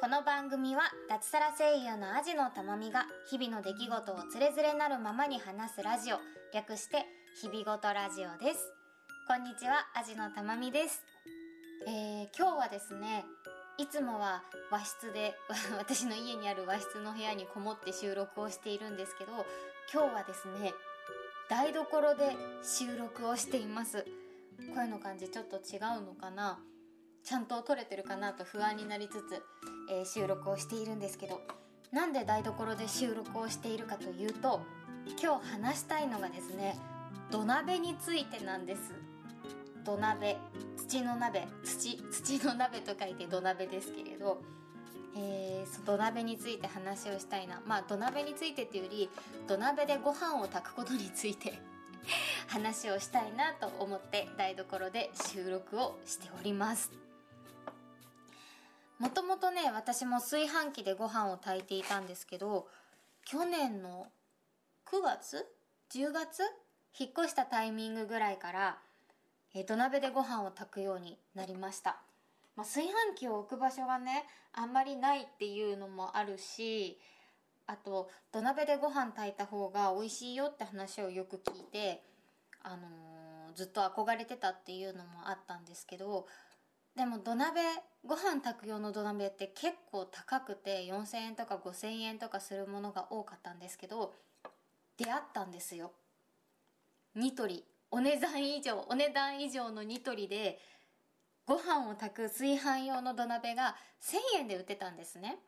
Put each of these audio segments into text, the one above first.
この番組は脱サラ声優のアジのたまみが日々の出来事をつれづれなるままに話すラジオ略して日々ごとラジオです。こんにちはアジのたまみです。えー、今日はですねいつもは和室で 私の家にある和室の部屋にこもって収録をしているんですけど今日はですね台所で収録をしています。声の感じちょっと違うのかな？ちゃんと撮れてるかなと不安になりつつ、えー、収録をしているんですけどなんで台所で収録をしているかというと今日話したいのがですね土鍋についてなんです。土鍋土の鍋土土の鍋と書いて土鍋ですけれど、えー、土鍋について話をしたいな。まあ土鍋についてっていうより土鍋でご飯を炊くことについて 話をしたいなと思って台所で収録をしております。もともとね私も炊飯器でご飯を炊いていたんですけど去年の9月10月引っ越したタイミングぐらいからえ、土鍋でご飯を炊くようになりました。まあ、炊飯器を置く場所がね、あんまりないっていうのもあるし、あと、土鍋でご飯炊いた方が美味しいよって話をよく聞いて、あのー、ずっと憧れてたっていうのもあったんですけど、でも土鍋、ご飯炊く用の土鍋って結構高くて4000円とか5000円とかするものが多かったんですけど、出会ったんですよ。ニトリお値段以上、お値段以上のニトリで、ご飯を炊く炊飯用の土鍋が1000円で売ってたんですね。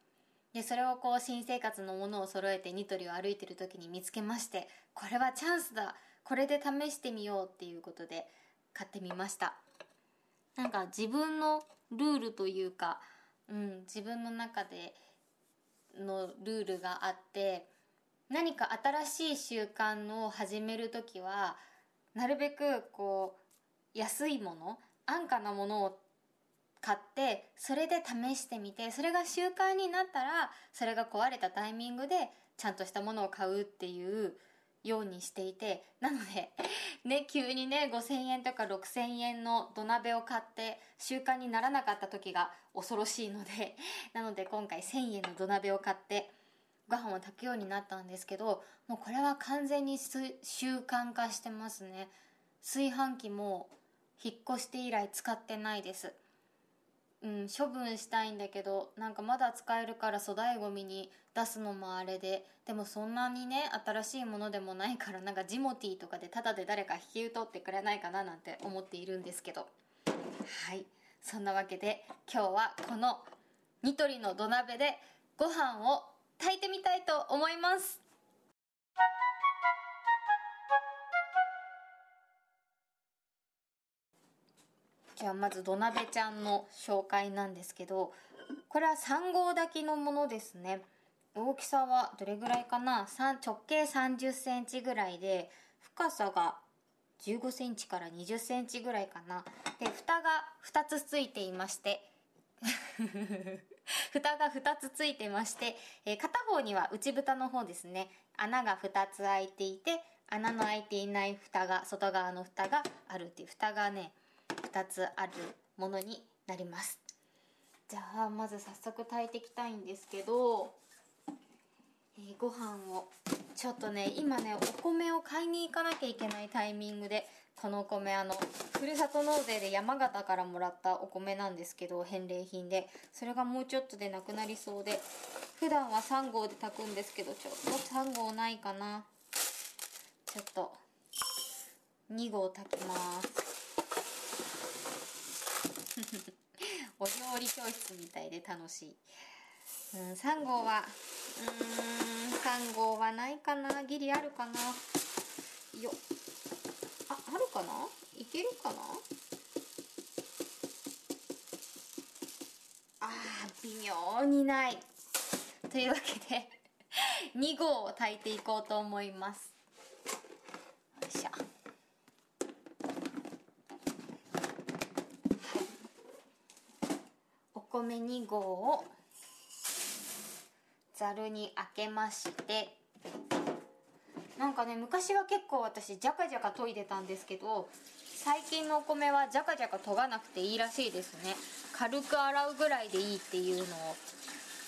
で、それをこう新生活のものを揃えてニトリを歩いてる時に見つけまして、これはチャンスだこれで試してみようっていうことで買ってみました。なんか自分のルールというか、うん、自分の中でのルールがあって、何か新しい習慣を始めるときは、なるべくこう安いもの安価なものを買ってそれで試してみてそれが習慣になったらそれが壊れたタイミングでちゃんとしたものを買うっていうようにしていてなので ね急にね5000円とか6000円の土鍋を買って習慣にならなかった時が恐ろしいので なので今回1000円の土鍋を買ってご飯を炊くようになったんですけどもうこれは完全に習慣化してますね。炊飯器も引っ越して以来使ってないです。うん処分したいんだけどなんかまだ使えるから粗大ごみに出すのもあれででもそんなにね新しいものでもないからなんかジモティーとかでタダで誰か引き受取ってくれないかななんて思っているんですけど。はい。そんなわけで今日はこのニトリの土鍋でご飯を炊いてみたいと思います。じゃあまず土鍋ちゃんの紹介なんですけどこれは3号炊きのものですね。大きさはどれぐらいかな？直径30センチぐらいで深さが15センチから20センチぐらいかな。で蓋が2つついていまして 蓋が2つついてまして、えー、片方には内蓋の方ですね、穴が2つ開いていて、穴の開いていない蓋が、外側の蓋があるっていう、蓋がね、2つあるものになります。じゃあ、まず早速炊いていきたいんですけど、えー、ご飯をちょっとね今ねお米を買いに行かなきゃいけないタイミングでこのお米あのふるさと納税で山形からもらったお米なんですけど返礼品でそれがもうちょっとでなくなりそうで普段は3合で炊くんですけどちょっと3合ないかなちょっと2合炊きますお料理教室みたいで楽しい。うん、3号は、うん、3号はないかな？ギリあるかな？よあ、あるかな？いけるかな？あー、微妙にない。というわけで、2号を炊いていこうと思います。よいしょ。お米2合をざるに開けましてなんかね昔は結構私ジャカジャカ研いでたんですけど最近のお米はジャカジャカ研がなくていいらしいですね。軽く洗うぐらいでいいっていうのを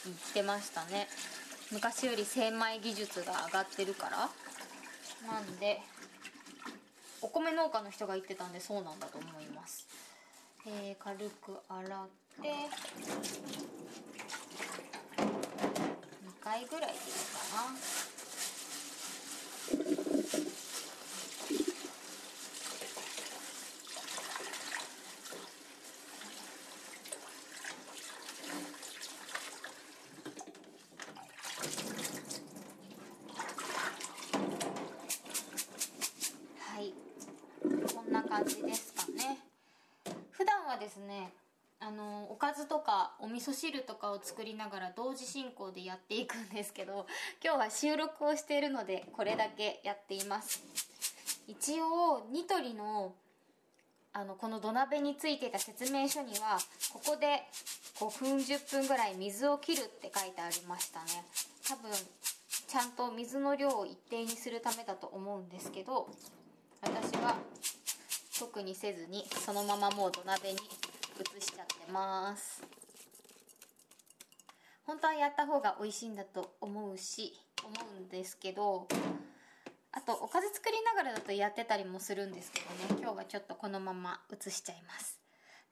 言ってましたね。昔より精米技術が上がってるから。なんでお米農家の人が言ってたんでそうなんだと思います。えー、軽く洗っ2回ぐらいでいいかな感じですかね。普段はですねあのおかずとかお味噌汁とかを作りながら同時進行でやっていくんですけど今日は収録をしているのでこれだけやっています。一応ニトリのあのこの土鍋についてた説明書にはここで5分10分ぐらい水を切るって書いてありましたね。多分ちゃんと水の量を一定にするためだと思うんですけど私は特にせずにそのままもう土鍋に移しちゃってます。本当はやった方が美味しいんだと思うし思うんですけどあとおかず作りながらだとやってたりもするんですけどね今日はちょっとこのまま移しちゃいます。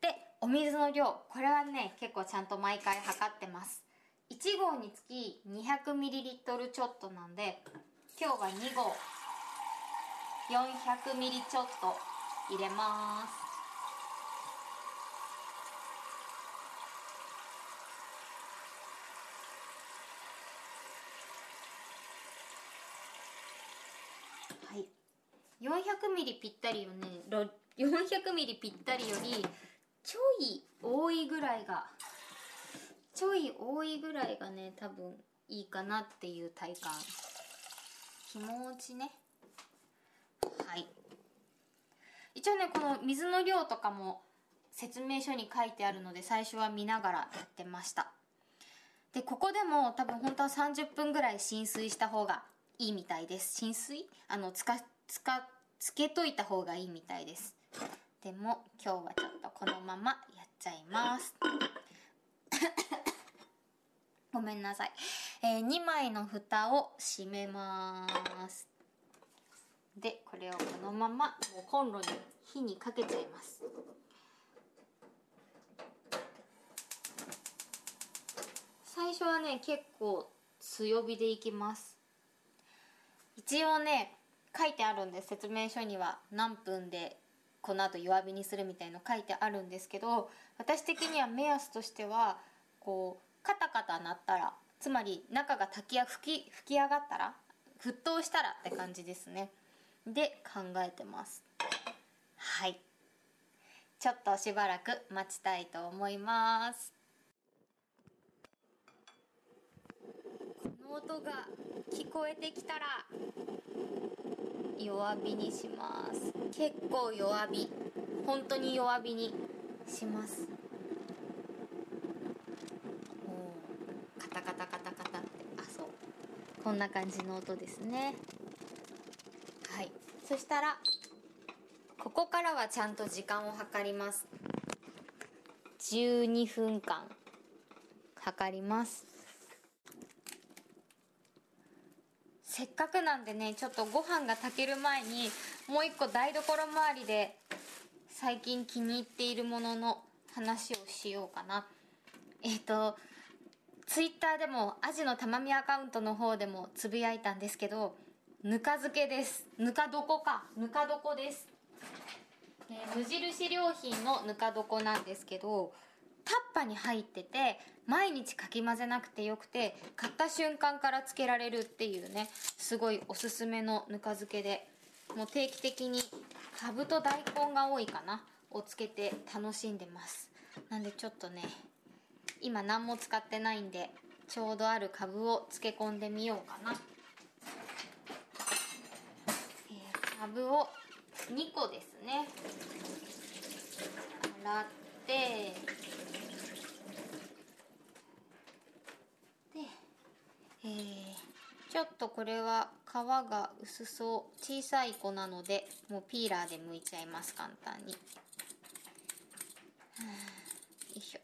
でお水の量これはね結構ちゃんと毎回測ってます。1合につき 200ml ちょっとなんで今日は2合 400ml ちょっと入れますはい400ミリぴったりよね。400ミリぴったりよりちょい多いぐらいがちょい多いぐらいがね多分いいかなっていう体感。気持ちね。はい。一応ねこの水の量とかも説明書に書いてあるので最初は見ながらやってました。でここでも多分本当は30分ぐらい浸水した方がいいみたいです。浸水？あのつかつかつけといた方がいいみたいです。でも今日はちょっとこのままやっちゃいます。ごめんなさい、えー、2枚の蓋を閉めます。でこれをこのままもうコンロに火にかけちゃいます。最初はね結構強火でいきます。一応ね書いてあるんです説明書には何分でこの後弱火にするみたいの書いてあるんですけど私的には目安としてはこうカタカタ鳴ったらつまり中が炊きや吹き吹き上がったら沸騰したらって感じですね。で考えてます。はい。ちょっとしばらく待ちたいと思います。この音が聞こえてきたら弱火にします。結構弱火。本当に弱火にします。カタカタカタカタって。あそう。こんな感じの音ですね。はい。そしたらここからはちゃんと時間を計ります。12分間計りますせっかくなんでねちょっとご飯が炊ける前にもう一個台所周りで最近気に入っているものの話をしようかな。えっ、ー、とツイッターでもアジのたまみアカウントの方でもつぶやいたんですけどぬか漬けです。ぬか床か。ぬか床です、えー、無印良品のぬか床なんですけどタッパに入ってて毎日かき混ぜなくてよくて買った瞬間からつけられるっていうねすごいおすすめのぬか漬けでもう定期的にかぶと大根が多いかなをつけて楽しんでます。なんでちょっとね今何も使ってないんでちょうどあるかぶを漬け込んでみようかな。かぶを2個ですね。洗ってで、えー、ちょっとこれは皮が薄そう小さい子なのでもうピーラーで剥いちゃいます簡単に。よいしょ。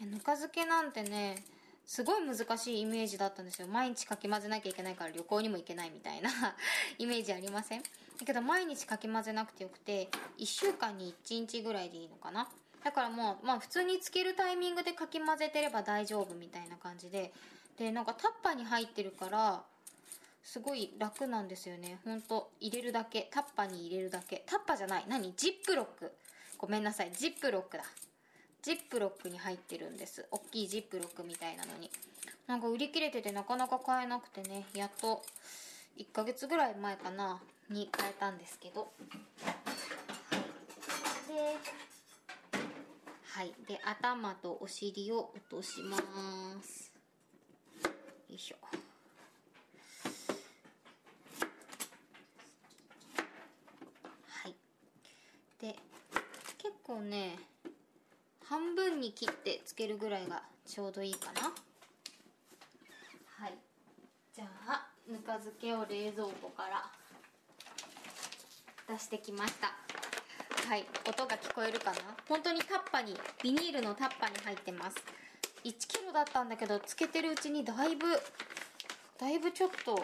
いやぬか漬けなんてねすごい難しいイメージだったんですよ。毎日かき混ぜなきゃいけないから旅行にも行けないみたいな イメージありません？だけど毎日かき混ぜなくてよくて1週間に1日ぐらいでいいのかな。だからもう、まあ、普通につけるタイミングでかき混ぜてれば大丈夫みたいな感じで。でなんかタッパーに入ってるからすごい楽なんですよね。ほんと入れるだけ。タッパーに入れるだけ。タッパーじゃない。何？ジップロック。ごめんなさい。ジップロックだ。ジップロックに入ってるんです。大きいジップロックみたいなのに。なんか売り切れててなかなか買えなくてね。やっと1ヶ月ぐらい前かな。に買えたんですけど。はいではい。で頭とお尻を落とします。よいしょ。はい。で結構ね半分に切ってつけるぐらいがちょうどいいかな。はい。じゃあぬか漬けを冷蔵庫から出してきました。はい音が聞こえるかな？本当にタッパにビニールのタッパに入ってます。1キロだったんだけどつけてるうちにだいぶだいぶちょっと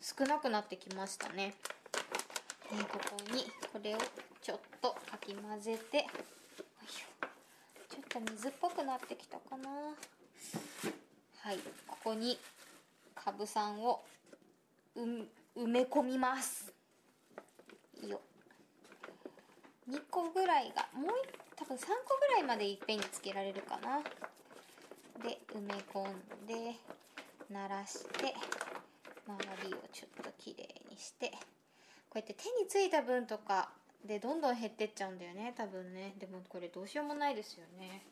少なくなってきましたね。でここにこれをちょっとかき混ぜてちょっと水っぽくなってきたかな。はいここにかぶさんを埋め込みますよ2個ぐらいがもう多分3個ぐらいまでいっぺんにつけられるかな。で埋め込んで鳴らして周りをちょっときれいにして。こうやって手についた分とかでどんどん減ってっちゃうんだよね多分ね。でもこれどうしようもないですよね。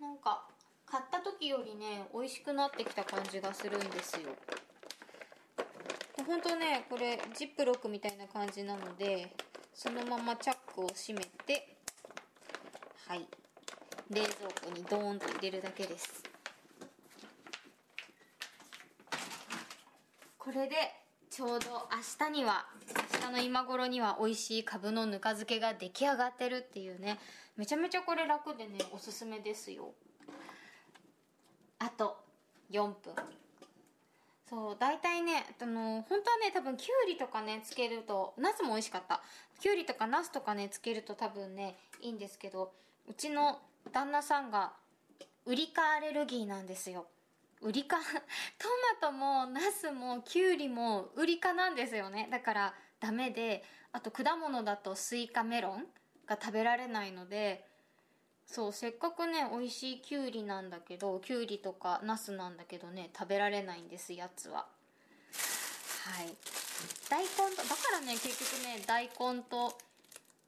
なんか買った時よりね美味しくなってきた感じがするんですよ。本当ねこれジップロックみたいな感じなのでそのままチャックを閉めてはい。冷蔵庫にドーンと入れるだけです。これでちょうど明日には明日の今頃には美味しいかぶのぬか漬けが出来上がってるっていうね。めちゃめちゃこれ楽でねおすすめですよ。あと4分。そう大体ねあの本当はね多分きゅうりとかねつけるとナスも美味しかった。きゅうりとかナスとかねつけると多分ねいいんですけどうちの旦那さんがウリ科アレルギーなんですよ。ウリ科トマトもナスもキュウリもウリ科なんですよね。だからダメであと果物だとスイカメロンが食べられないのでそうせっかくね美味しいきゅうりなんだけどきゅうりとかナスなんだけどね食べられないんですやつは。はい。大根とだからね結局ね大根と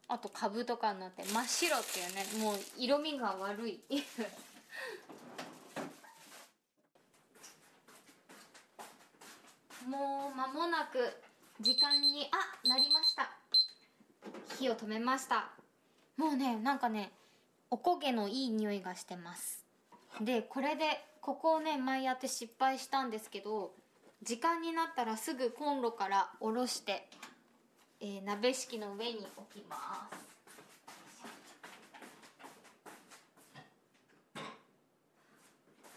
あとカブとかになって真っ白っていうねもう色味が悪い。もう間もなく時間にあなりました。火を止めました。もうねなんかねおこげのいい匂いがしてます。でこれでここをね前やって失敗したんですけど時間になったらすぐコンロから下ろして、えー、鍋敷きの上に置きます。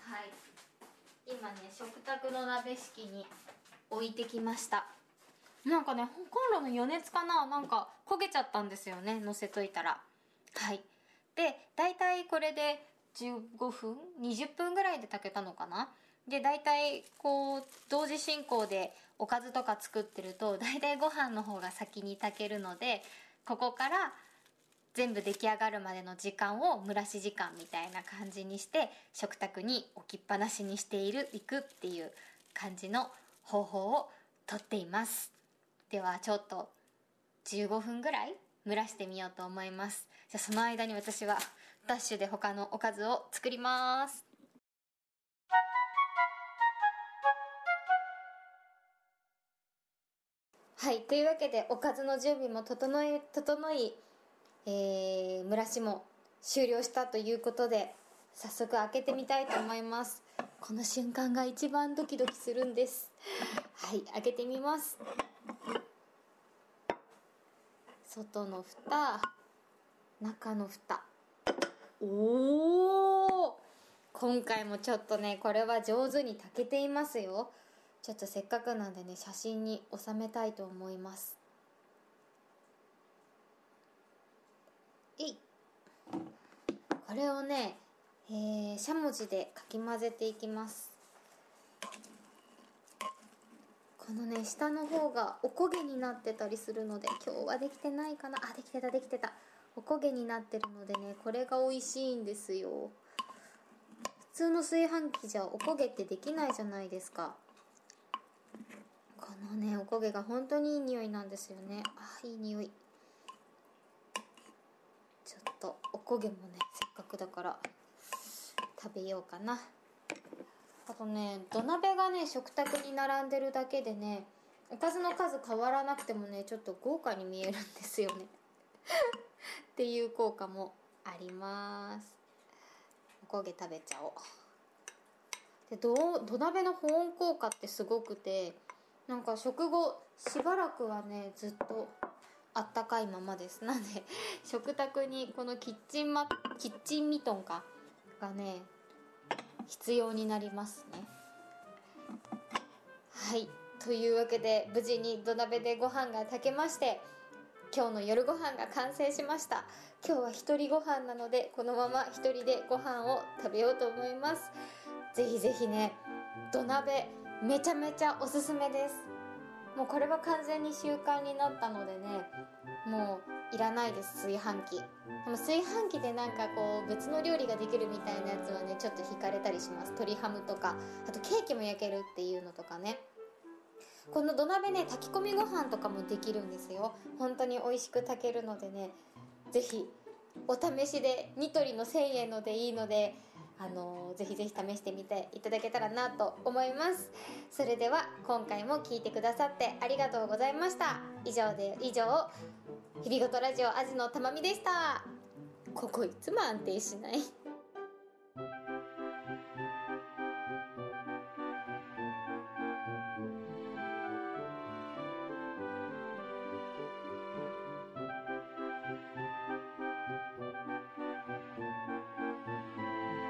はい。今ね食卓の鍋敷きに置いてきました。なんかねコンロの余熱かな？なんか焦げちゃったんですよね乗せといたら。はい。で大体これで15分20分ぐらいで炊けたのかな？で大体こう同時進行でおかずとか作ってると大体ご飯の方が先に炊けるのでここから全部出来上がるまでの時間を蒸らし時間みたいな感じにして食卓に置きっぱなしにしているいくっていう感じの方法をとっています。ではちょっと15分ぐらい蒸らしてみようと思います。じゃあその間に私はダッシュで他のおかずを作ります。はいというわけでおかずの準備も整い整い、えー、蒸らしも終了したということで早速開けてみたいと思います。この瞬間が一番ドキドキするんです。はい開けてみます。外の蓋。中の蓋。おお今回もちょっとねこれは上手に炊けていますよ。ちょっとせっかくなんでね写真に収めたいと思います。い。これをね、えー、しゃもじでかき混ぜていきます。このね下の方がおこげになってたりするので今日はできてないかな。あできてたできてたおこげになってるのでねこれが美味しいんですよ。普通の炊飯器じゃおこげってできないじゃないですか。このねおこげが本当にいい匂いなんですよね。あいい匂い。ちょっとおこげもねせっかくだから食べようかな。あとね土鍋がね食卓に並んでるだけでねおかずの数変わらなくてもねちょっと豪華に見えるんですよね。っていう効果もあります。おこげ食べちゃおう。で土土鍋の保温効果ってすごくてなんか食後しばらくはねずっとあったかいままです。なんで食卓にこのキッチンマキッチンミトンかがね必要になりますね。はい。というわけで無事に土鍋でご飯が炊けまして今日の夜ご飯が完成しました。今日は一人ご飯なのでこのまま一人でご飯を食べようと思います。ぜひぜひね土鍋めちゃめちゃおすすめです。もうこれは完全に習慣になったのでねもういらないです炊飯器。でも炊飯器でなんかこう別の料理ができるみたいなやつはねちょっと惹かれたりします。鶏ハムとかあとケーキも焼けるっていうのとかね。この土鍋ね炊き込みご飯とかもできるんですよ。本当に美味しく炊けるのでね是非お試しでニトリの1000円のでいいのであのー、ぜひぜひ試してみていただけたらなと思います。それでは今回も聞いてくださってありがとうございました。以上で以上日々ごとラジオアジのたまみでした。ここいつも安定しない。